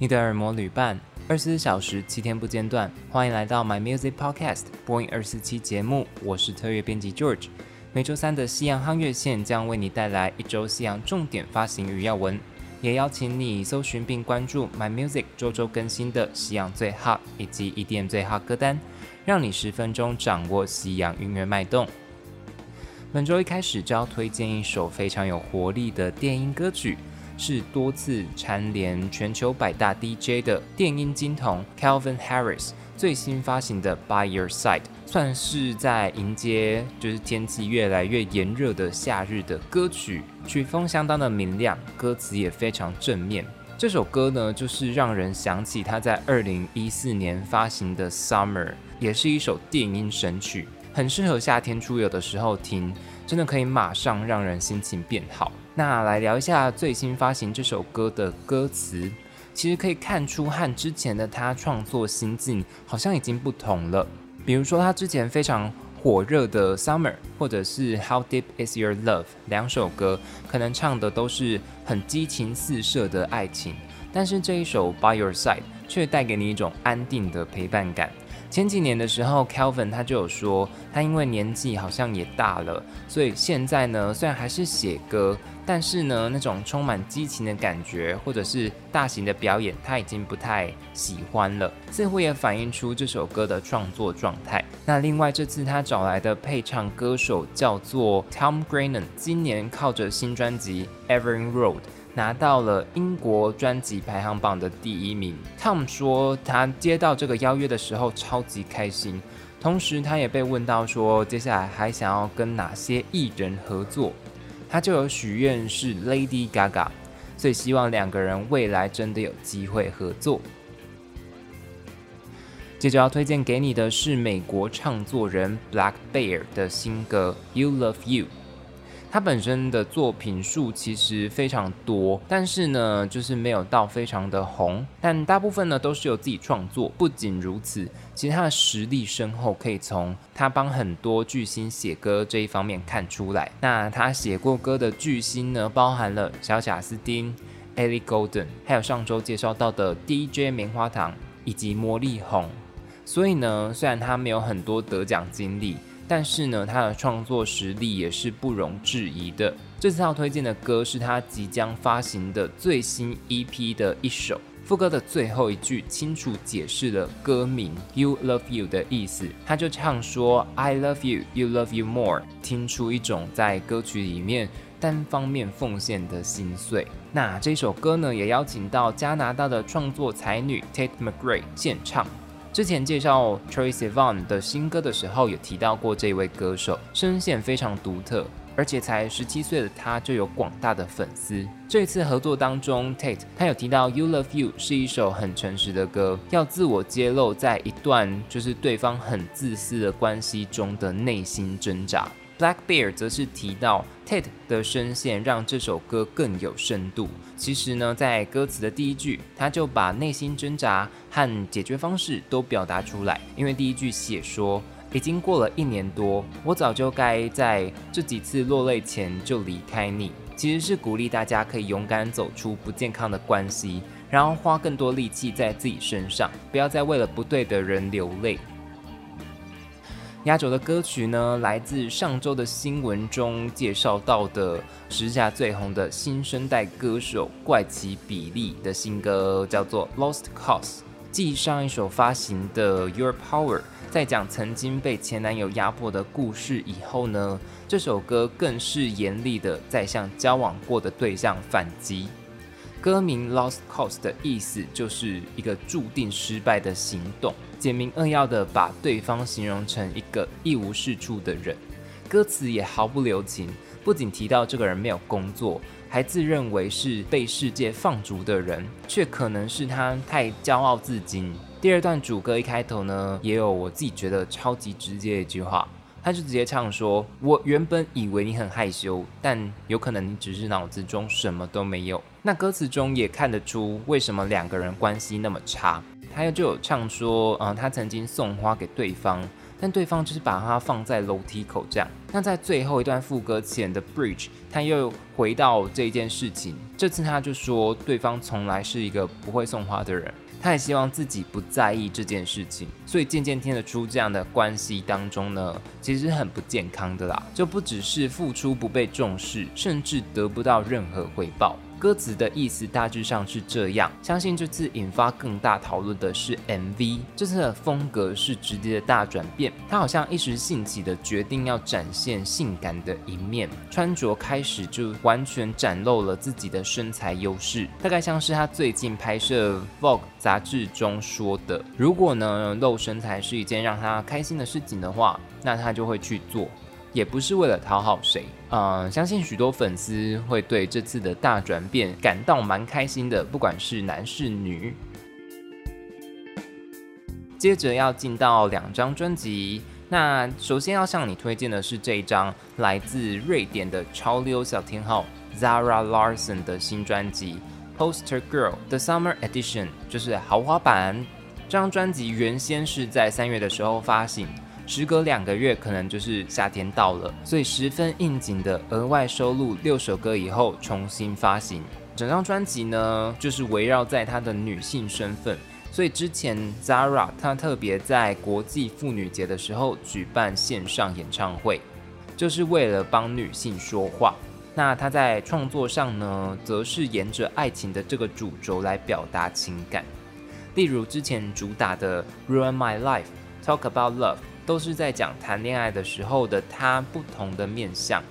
你的耳膜旅伴，二十四小时七天不间断。欢迎来到 My Music Podcast 播音二四期节目，我是特约编辑 George。每周三的西洋夯乐线将为你带来一周西洋重点发行与要闻，也邀请你搜寻并关注 My Music 周周更新的西洋最 hot 以及 EDM 最 hot 歌单，让你十分钟掌握西洋音乐脉动。本周一开始就要推荐一首非常有活力的电音歌曲。是多次蝉联全球百大 DJ 的电音金童 Calvin Harris 最新发行的《By Your Side》，算是在迎接就是天气越来越炎热的夏日的歌曲，曲风相当的明亮，歌词也非常正面。这首歌呢，就是让人想起他在二零一四年发行的《Summer》，也是一首电音神曲，很适合夏天出游的时候听，真的可以马上让人心情变好。那来聊一下最新发行这首歌的歌词，其实可以看出和之前的他创作心境好像已经不同了。比如说他之前非常火热的《Summer》或者是《How Deep Is Your Love》两首歌，可能唱的都是很激情四射的爱情，但是这一首《By Your Side》却带给你一种安定的陪伴感。前几年的时候，Calvin 他就有说，他因为年纪好像也大了，所以现在呢，虽然还是写歌，但是呢，那种充满激情的感觉，或者是大型的表演，他已经不太喜欢了。似乎也反映出这首歌的创作状态。那另外这次他找来的配唱歌手叫做 Tom Grennan，今年靠着新专辑《Evering Road》。拿到了英国专辑排行榜的第一名。Tom 说，他接到这个邀约的时候超级开心，同时他也被问到说，接下来还想要跟哪些艺人合作，他就有许愿是 Lady Gaga，所以希望两个人未来真的有机会合作。接着要推荐给你的是美国唱作人 blackbear 的新歌《You Love You》。他本身的作品数其实非常多，但是呢，就是没有到非常的红。但大部分呢都是由自己创作。不仅如此，其实他的实力深厚，可以从他帮很多巨星写歌这一方面看出来。那他写过歌的巨星呢，包含了小贾斯汀、Ellie Golden，还有上周介绍到的 DJ 棉花糖以及魔力红。所以呢，虽然他没有很多得奖经历。但是呢，他的创作实力也是不容置疑的。这次要推荐的歌是他即将发行的最新 EP 的一首，副歌的最后一句清楚解释了歌名 “You Love You” 的意思。他就唱说 “I love you, you love you more”，听出一种在歌曲里面单方面奉献的心碎。那这首歌呢，也邀请到加拿大的创作才女 Tate McRae 献唱。之前介绍 Troye Sivan 的新歌的时候，有提到过这位歌手声线非常独特，而且才十七岁的他就有广大的粉丝。这次合作当中，Tate 他有提到《You Love You》是一首很诚实的歌，要自我揭露在一段就是对方很自私的关系中的内心挣扎。Blackbear 则是提到 Tate 的声线让这首歌更有深度。其实呢，在歌词的第一句，他就把内心挣扎和解决方式都表达出来。因为第一句写说，已经过了一年多，我早就该在这几次落泪前就离开你。其实是鼓励大家可以勇敢走出不健康的关系，然后花更多力气在自己身上，不要再为了不对的人流泪。压轴的歌曲呢，来自上周的新闻中介绍到的时下最红的新生代歌手怪奇比利的新歌，叫做《Lost Cause》。继上一首发行的《Your Power》在讲曾经被前男友压迫的故事以后呢，这首歌更是严厉的在向交往过的对象反击。歌名《Lost Cause》的意思就是一个注定失败的行动。简明扼要的把对方形容成一个一无是处的人，歌词也毫不留情，不仅提到这个人没有工作，还自认为是被世界放逐的人，却可能是他太骄傲自矜。第二段主歌一开头呢，也有我自己觉得超级直接的一句话，他就直接唱说：“我原本以为你很害羞，但有可能你只是脑子中什么都没有。”那歌词中也看得出为什么两个人关系那么差。他又就有唱说，嗯，他曾经送花给对方，但对方就是把它放在楼梯口这样。那在最后一段副歌前的 bridge，他又回到这件事情，这次他就说对方从来是一个不会送花的人。他也希望自己不在意这件事情，所以渐渐听得出这样的关系当中呢，其实很不健康的啦，就不只是付出不被重视，甚至得不到任何回报。歌词的意思大致上是这样，相信这次引发更大讨论的是 MV，这次的风格是直接的大转变，他好像一时兴起的决定要展现性感的一面，穿着开始就完全展露了自己的身材优势，大概像是他最近拍摄 Vogue 杂志中说的，如果呢露身材是一件让他开心的事情的话，那他就会去做。也不是为了讨好谁，嗯，相信许多粉丝会对这次的大转变感到蛮开心的，不管是男是女。接着要进到两张专辑，那首先要向你推荐的是这一张来自瑞典的潮流小天后 Zara Larsson 的新专辑《Poster Girl》The Summer Edition，就是豪华版。这张专辑原先是在三月的时候发行。时隔两个月，可能就是夏天到了，所以十分应景的额外收录六首歌以后重新发行。整张专辑呢，就是围绕在她的女性身份，所以之前 Zara 她特别在国际妇女节的时候举办线上演唱会，就是为了帮女性说话。那她在创作上呢，则是沿着爱情的这个主轴来表达情感，例如之前主打的 Ruin My Life、Talk About Love。都是在讲谈恋爱的时候的他不同的面相。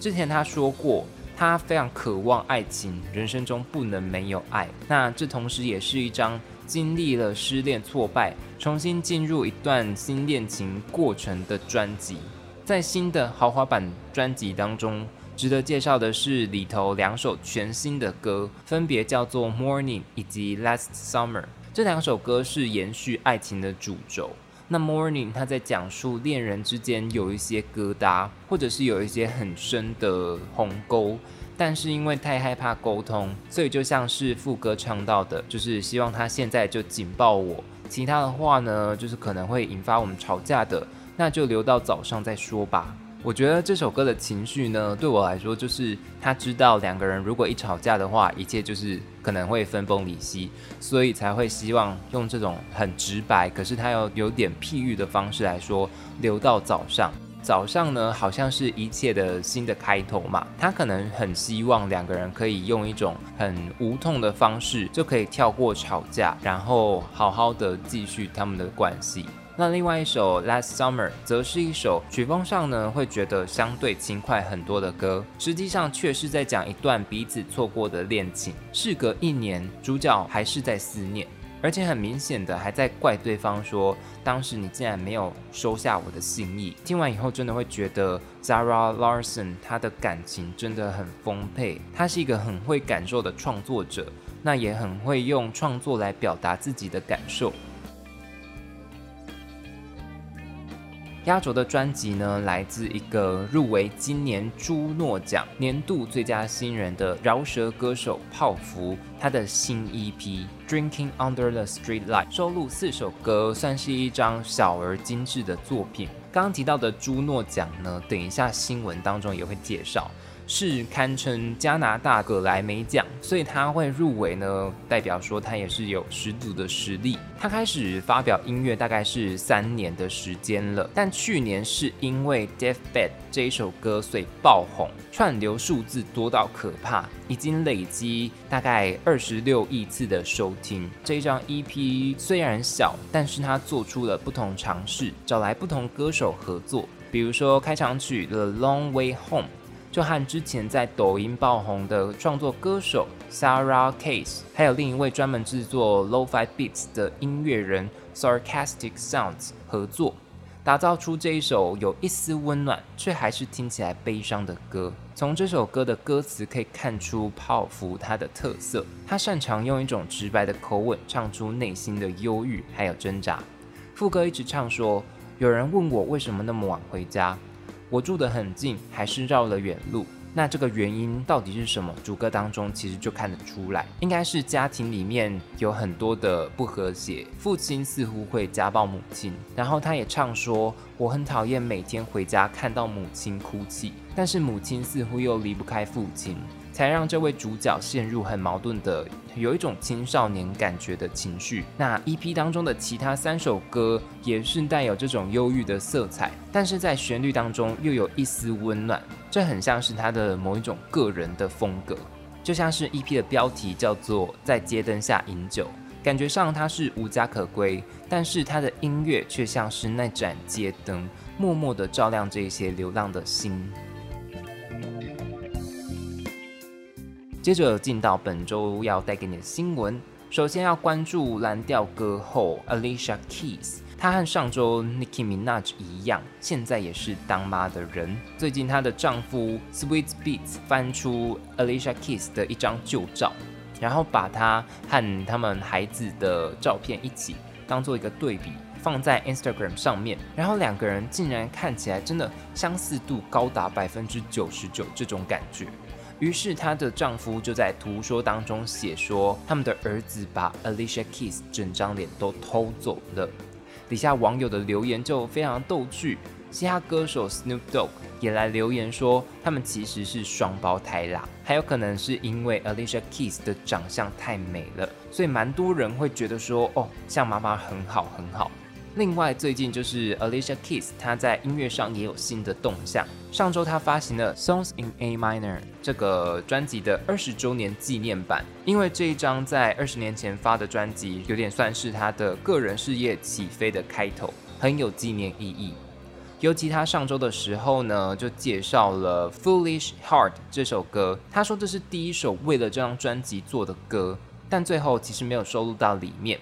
之前他说过，他非常渴望爱情，人生中不能没有爱。那这同时也是一张经历了失恋挫败，重新进入一段新恋情过程的专辑。在新的豪华版专辑当中，值得介绍的是里头两首全新的歌，分别叫做《Morning》以及《Last Summer》。这两首歌是延续爱情的主轴。那 Morning，他在讲述恋人之间有一些疙瘩，或者是有一些很深的鸿沟，但是因为太害怕沟通，所以就像是副歌唱到的，就是希望他现在就紧抱我，其他的话呢，就是可能会引发我们吵架的，那就留到早上再说吧。我觉得这首歌的情绪呢，对我来说就是他知道两个人如果一吵架的话，一切就是可能会分崩离析，所以才会希望用这种很直白，可是他又有点譬喻的方式来说，留到早上。早上呢，好像是一切的新的开头嘛，他可能很希望两个人可以用一种很无痛的方式，就可以跳过吵架，然后好好的继续他们的关系。那另外一首《Last Summer》则是一首曲风上呢，会觉得相对轻快很多的歌，实际上却是在讲一段彼此错过的恋情。事隔一年，主角还是在思念，而且很明显的还在怪对方说，当时你竟然没有收下我的心意。听完以后，真的会觉得 Zara Larson 她的感情真的很丰沛，她是一个很会感受的创作者，那也很会用创作来表达自己的感受。压轴的专辑呢，来自一个入围今年朱诺奖年度最佳新人的饶舌歌手泡芙，他的新 EP《Drinking Under the Streetlight》收录四首歌，算是一张小而精致的作品。刚刚提到的朱诺奖呢，等一下新闻当中也会介绍。是堪称加拿大葛莱美奖，所以他会入围呢，代表说他也是有十足的实力。他开始发表音乐大概是三年的时间了，但去年是因为《Deathbed》这一首歌所以爆红，串流数字多到可怕，已经累积大概二十六亿次的收听。这一张 EP 虽然小，但是他做出了不同尝试，找来不同歌手合作，比如说开场曲《The Long Way Home》。就和之前在抖音爆红的创作歌手 Sarah Case，还有另一位专门制作 Lo-Fi Beats 的音乐人 Sarcastic Sounds 合作，打造出这一首有一丝温暖却还是听起来悲伤的歌。从这首歌的歌词可以看出泡芙他的特色，他擅长用一种直白的口吻唱出内心的忧郁还有挣扎。副歌一直唱说：“有人问我为什么那么晚回家。”我住得很近，还是绕了远路。那这个原因到底是什么？主歌当中其实就看得出来，应该是家庭里面有很多的不和谐，父亲似乎会家暴母亲，然后他也唱说：“我很讨厌每天回家看到母亲哭泣，但是母亲似乎又离不开父亲。”才让这位主角陷入很矛盾的，有一种青少年感觉的情绪。那 EP 当中的其他三首歌也是带有这种忧郁的色彩，但是在旋律当中又有一丝温暖，这很像是他的某一种个人的风格。就像是 EP 的标题叫做《在街灯下饮酒》，感觉上他是无家可归，但是他的音乐却像是那盏街灯，默默地照亮这些流浪的心。接着进到本周要带给你的新闻，首先要关注蓝调歌后 Alicia Keys，她和上周 Nicki Minaj 一样，现在也是当妈的人。最近她的丈夫 Sweet Beats 翻出 Alicia Keys 的一张旧照，然后把她和他们孩子的照片一起当做一个对比，放在 Instagram 上面，然后两个人竟然看起来真的相似度高达百分之九十九，这种感觉。于是她的丈夫就在图说当中写说，他们的儿子把 Alicia Keys 整张脸都偷走了。底下网友的留言就非常逗趣，嘻哈歌手 Snoop Dogg 也来留言说，他们其实是双胞胎啦，还有可能是因为 Alicia Keys 的长相太美了，所以蛮多人会觉得说，哦，像妈妈很好很好。另外，最近就是 Alicia Keys，她在音乐上也有新的动向。上周她发行了《Songs in A Minor》这个专辑的二十周年纪念版，因为这一张在二十年前发的专辑，有点算是她的个人事业起飞的开头，很有纪念意义。尤其她上周的时候呢，就介绍了《Foolish Heart》这首歌，她说这是第一首为了这张专辑做的歌，但最后其实没有收录到里面。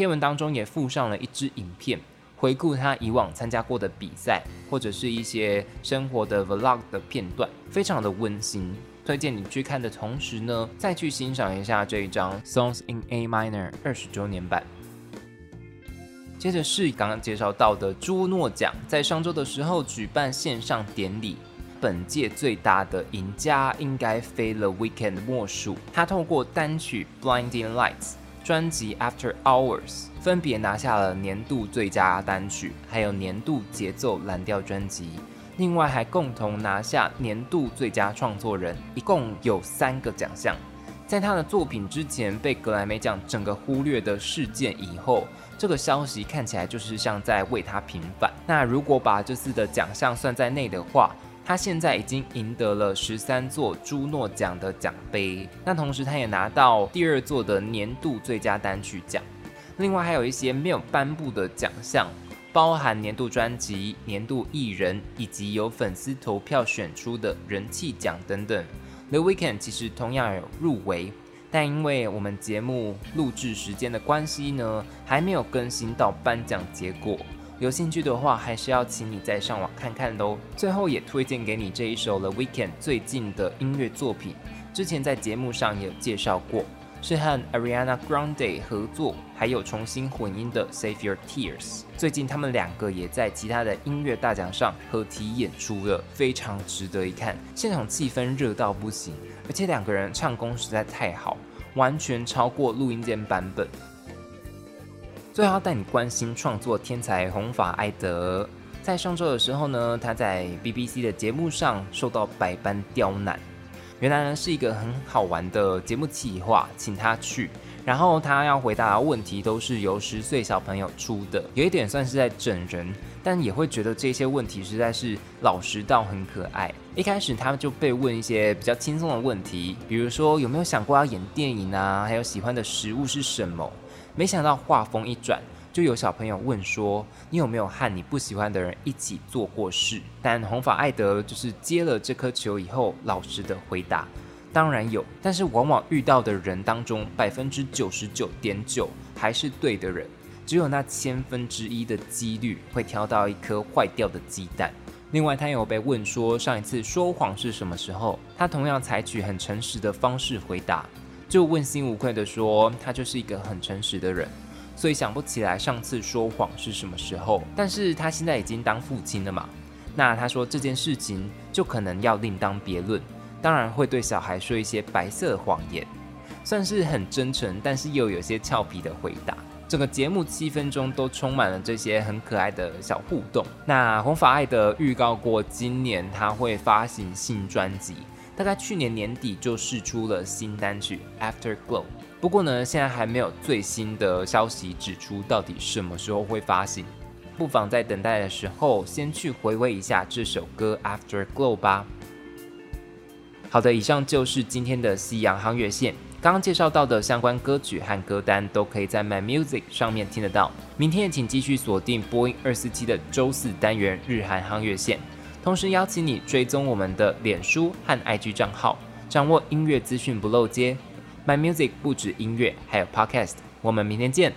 贴文当中也附上了一支影片，回顾他以往参加过的比赛，或者是一些生活的 vlog 的片段，非常的温馨。推荐你去看的同时呢，再去欣赏一下这一张 Songs in A Minor 二十周年版。接着是刚刚介绍到的朱诺奖，在上周的时候举办线上典礼，本届最大的赢家应该非 The Weekend 莫属，他透过单曲 Blinding Lights。专辑《After Hours》分别拿下了年度最佳单曲，还有年度节奏蓝调专辑，另外还共同拿下年度最佳创作人，一共有三个奖项。在他的作品之前被格莱美奖整个忽略的事件以后，这个消息看起来就是像在为他平反。那如果把这次的奖项算在内的话，他现在已经赢得了十三座朱诺奖的奖杯，那同时他也拿到第二座的年度最佳单曲奖，另外还有一些没有颁布的奖项，包含年度专辑、年度艺人以及由粉丝投票选出的人气奖等等。The Weeknd 其实同样有入围，但因为我们节目录制时间的关系呢，还没有更新到颁奖结果。有兴趣的话，还是要请你再上网看看喽。最后也推荐给你这一首 The Weeknd 最近的音乐作品，之前在节目上也有介绍过，是和 Ariana Grande 合作，还有重新混音的 Save Your Tears。最近他们两个也在其他的音乐大奖上合体演出了，非常值得一看，现场气氛热到不行，而且两个人唱功实在太好，完全超过录音间版本。最后要带你关心创作天才红发艾德，在上周的时候呢，他在 BBC 的节目上受到百般刁难。原来呢是一个很好玩的节目企划，请他去，然后他要回答的问题都是由十岁小朋友出的，有一点算是在整人，但也会觉得这些问题实在是老实到很可爱。一开始他们就被问一些比较轻松的问题，比如说有没有想过要演电影啊，还有喜欢的食物是什么。没想到话锋一转，就有小朋友问说：“你有没有和你不喜欢的人一起做过事？”但红发艾德就是接了这颗球以后，老实的回答：“当然有，但是往往遇到的人当中，百分之九十九点九还是对的人，只有那千分之一的几率会挑到一颗坏掉的鸡蛋。”另外，他有被问说上一次说谎是什么时候，他同样采取很诚实的方式回答。就问心无愧地说，他就是一个很诚实的人，所以想不起来上次说谎是什么时候。但是他现在已经当父亲了嘛，那他说这件事情就可能要另当别论。当然会对小孩说一些白色谎言，算是很真诚，但是又有些俏皮的回答。整个节目七分钟都充满了这些很可爱的小互动。那红发艾德预告过，今年他会发行新专辑，大概去年年底就试出了新单曲《Afterglow》。不过呢，现在还没有最新的消息指出到底什么时候会发行，不妨在等待的时候先去回味一下这首歌《Afterglow》吧。好的，以上就是今天的西洋夯乐线。刚刚介绍到的相关歌曲和歌单都可以在 My Music 上面听得到。明天也请继续锁定播音二四七的周四单元日韩夯乐线，同时邀请你追踪我们的脸书和 IG 账号，掌握音乐资讯不漏接。My Music 不止音乐，还有 Podcast。我们明天见。